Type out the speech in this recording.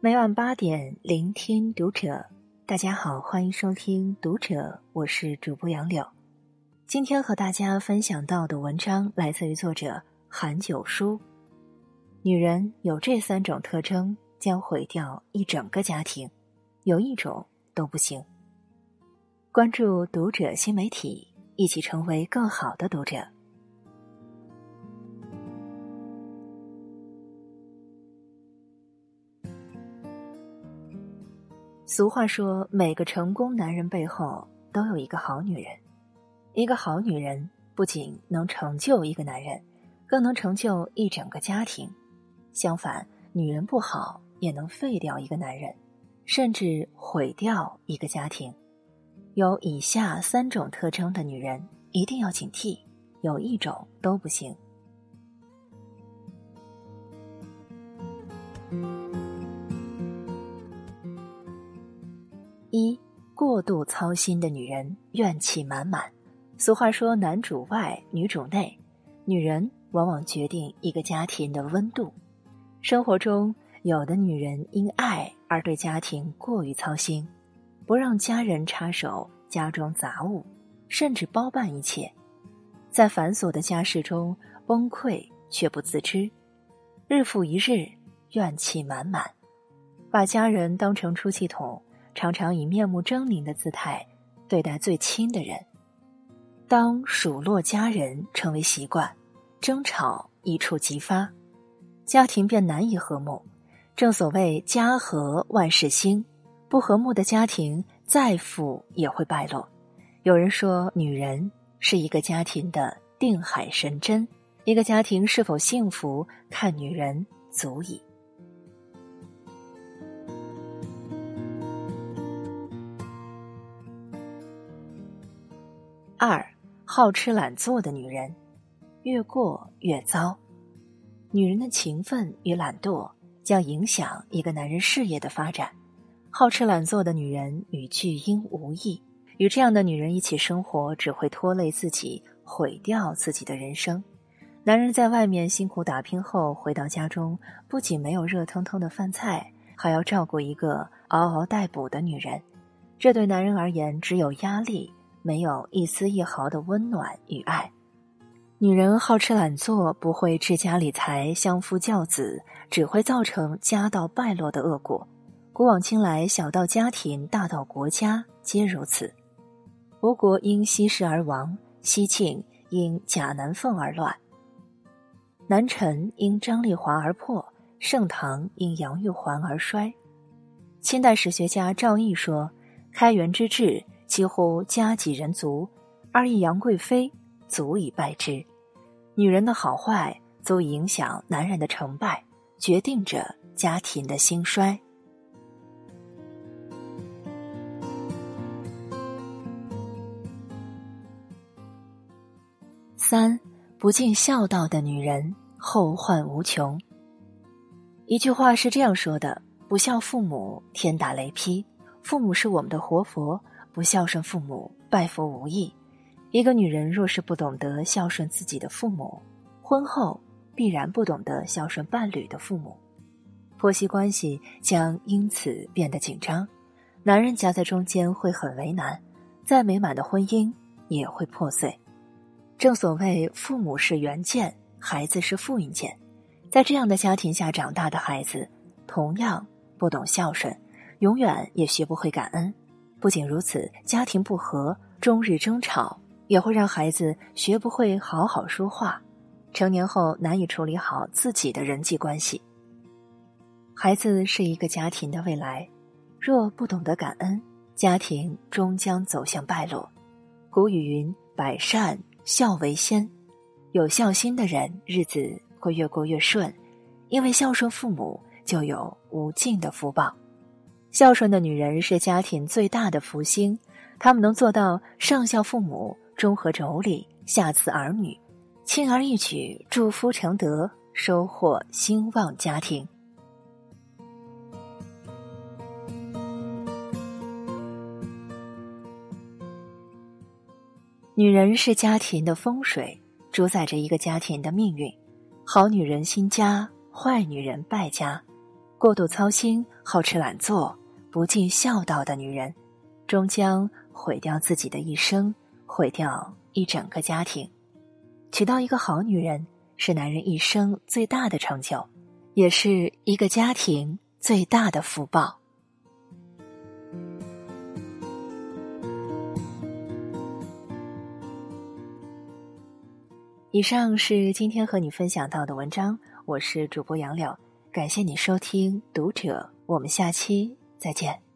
每晚八点，聆听读者。大家好，欢迎收听《读者》，我是主播杨柳。今天和大家分享到的文章来自于作者韩九叔。女人有这三种特征，将毁掉一整个家庭，有一种都不行。关注《读者》新媒体，一起成为更好的读者。俗话说，每个成功男人背后都有一个好女人。一个好女人不仅能成就一个男人，更能成就一整个家庭。相反，女人不好也能废掉一个男人，甚至毁掉一个家庭。有以下三种特征的女人一定要警惕，有一种都不行。一过度操心的女人怨气满满。俗话说：“男主外，女主内。”女人往往决定一个家庭的温度。生活中，有的女人因爱而对家庭过于操心，不让家人插手家中杂物，甚至包办一切，在繁琐的家事中崩溃却不自知，日复一日，怨气满满，把家人当成出气筒。常常以面目狰狞的姿态对待最亲的人，当数落家人成为习惯，争吵一触即发，家庭便难以和睦。正所谓家和万事兴，不和睦的家庭再富也会败落。有人说，女人是一个家庭的定海神针，一个家庭是否幸福，看女人足矣。二好吃懒做的女人，越过越糟。女人的勤奋与懒惰将影响一个男人事业的发展。好吃懒做的女人与巨婴无异，与这样的女人一起生活，只会拖累自己，毁掉自己的人生。男人在外面辛苦打拼后，回到家中，不仅没有热腾腾的饭菜，还要照顾一个嗷嗷待哺的女人，这对男人而言只有压力。没有一丝一毫的温暖与爱，女人好吃懒做，不会治家理财，相夫教子，只会造成家道败落的恶果。古往今来，小到家庭，大到国家，皆如此。吴国因西施而亡，西晋因贾南凤而乱，南陈因张丽华而破，盛唐因杨玉环而衰。清代史学家赵翼说：“开元之治。”几乎家几人足，而一杨贵妃足以败之。女人的好坏足以影响男人的成败，决定着家庭的兴衰。三不尽孝道的女人后患无穷。一句话是这样说的：不孝父母，天打雷劈。父母是我们的活佛。不孝顺父母，拜佛无益。一个女人若是不懂得孝顺自己的父母，婚后必然不懂得孝顺伴侣的父母，婆媳关系将因此变得紧张，男人夹在中间会很为难，再美满的婚姻也会破碎。正所谓父母是原件，孩子是复印件，在这样的家庭下长大的孩子，同样不懂孝顺，永远也学不会感恩。不仅如此，家庭不和，终日争吵，也会让孩子学不会好好说话，成年后难以处理好自己的人际关系。孩子是一个家庭的未来，若不懂得感恩，家庭终将走向败落。古语云：“百善孝为先”，有孝心的人，日子会越过越顺，因为孝顺父母就有无尽的福报。孝顺的女人是家庭最大的福星，她们能做到上孝父母，中和妯娌，下慈儿女，轻而易举祝福成德，收获兴旺家庭。女人是家庭的风水，主宰着一个家庭的命运。好女人兴家，坏女人败家。过度操心、好吃懒做、不尽孝道的女人，终将毁掉自己的一生，毁掉一整个家庭。娶到一个好女人，是男人一生最大的成就，也是一个家庭最大的福报。以上是今天和你分享到的文章，我是主播杨柳，感谢你收听《读者》，我们下期再见。